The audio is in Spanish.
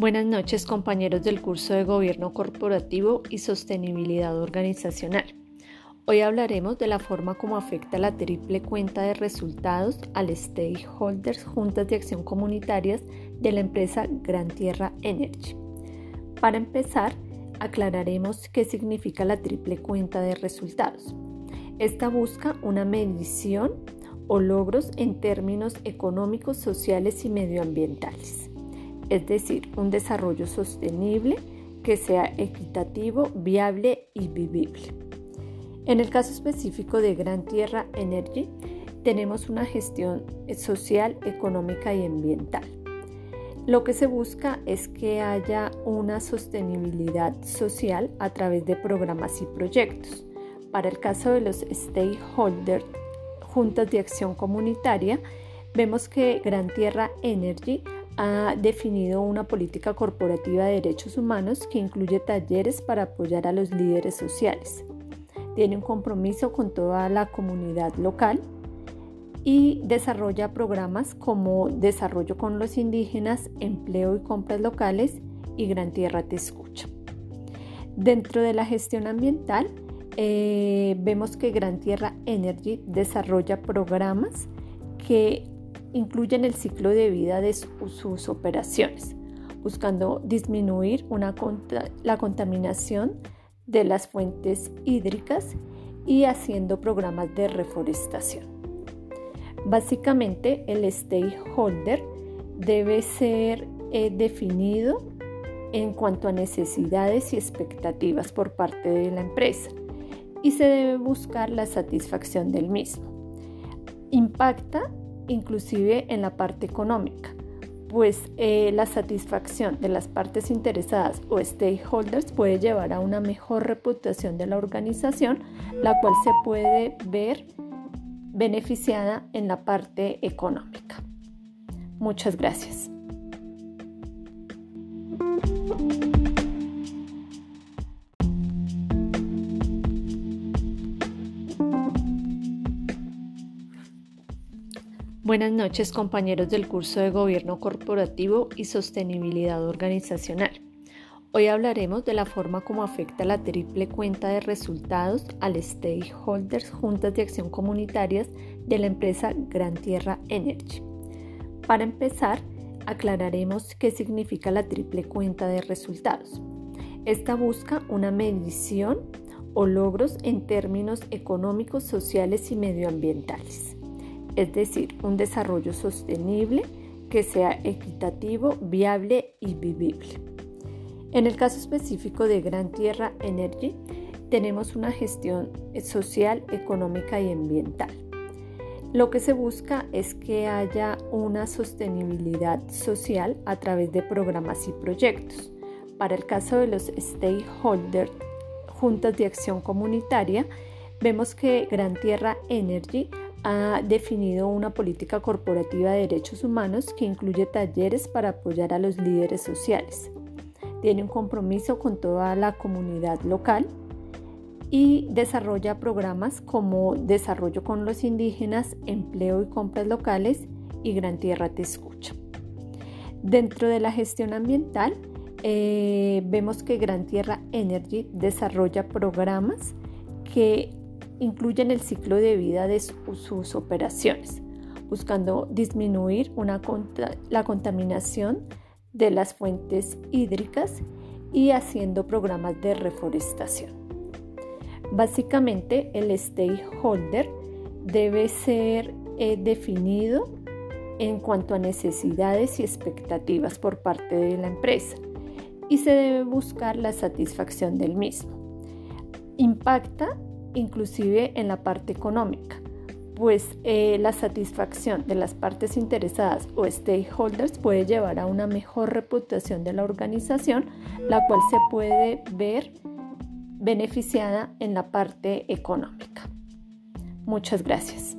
Buenas noches compañeros del curso de Gobierno Corporativo y Sostenibilidad Organizacional. Hoy hablaremos de la forma como afecta la triple cuenta de resultados al stakeholders juntas de acción comunitarias de la empresa Gran Tierra Energy. Para empezar, aclararemos qué significa la triple cuenta de resultados. Esta busca una medición o logros en términos económicos, sociales y medioambientales es decir, un desarrollo sostenible que sea equitativo, viable y vivible. En el caso específico de Gran Tierra Energy, tenemos una gestión social, económica y ambiental. Lo que se busca es que haya una sostenibilidad social a través de programas y proyectos. Para el caso de los stakeholders, juntas de acción comunitaria, vemos que Gran Tierra Energy ha definido una política corporativa de derechos humanos que incluye talleres para apoyar a los líderes sociales. Tiene un compromiso con toda la comunidad local y desarrolla programas como desarrollo con los indígenas, empleo y compras locales y Gran Tierra Te Escucha. Dentro de la gestión ambiental, eh, vemos que Gran Tierra Energy desarrolla programas que incluyen el ciclo de vida de sus operaciones, buscando disminuir la contaminación de las fuentes hídricas y haciendo programas de reforestación. Básicamente, el stakeholder debe ser eh, definido en cuanto a necesidades y expectativas por parte de la empresa y se debe buscar la satisfacción del mismo. Impacta inclusive en la parte económica, pues eh, la satisfacción de las partes interesadas o stakeholders puede llevar a una mejor reputación de la organización, la cual se puede ver beneficiada en la parte económica. Muchas gracias. Buenas noches compañeros del curso de Gobierno Corporativo y Sostenibilidad Organizacional. Hoy hablaremos de la forma como afecta la triple cuenta de resultados al stakeholders juntas de acción comunitarias de la empresa Gran Tierra Energy. Para empezar, aclararemos qué significa la triple cuenta de resultados. Esta busca una medición o logros en términos económicos, sociales y medioambientales es decir, un desarrollo sostenible que sea equitativo, viable y vivible. En el caso específico de Gran Tierra Energy, tenemos una gestión social, económica y ambiental. Lo que se busca es que haya una sostenibilidad social a través de programas y proyectos. Para el caso de los stakeholders, juntas de acción comunitaria, vemos que Gran Tierra Energy ha definido una política corporativa de derechos humanos que incluye talleres para apoyar a los líderes sociales. Tiene un compromiso con toda la comunidad local y desarrolla programas como desarrollo con los indígenas, empleo y compras locales y Gran Tierra Te Escucha. Dentro de la gestión ambiental, eh, vemos que Gran Tierra Energy desarrolla programas que incluyen el ciclo de vida de sus operaciones, buscando disminuir la contaminación de las fuentes hídricas y haciendo programas de reforestación. Básicamente, el stakeholder debe ser eh, definido en cuanto a necesidades y expectativas por parte de la empresa y se debe buscar la satisfacción del mismo. Impacta inclusive en la parte económica, pues eh, la satisfacción de las partes interesadas o stakeholders puede llevar a una mejor reputación de la organización, la cual se puede ver beneficiada en la parte económica. Muchas gracias.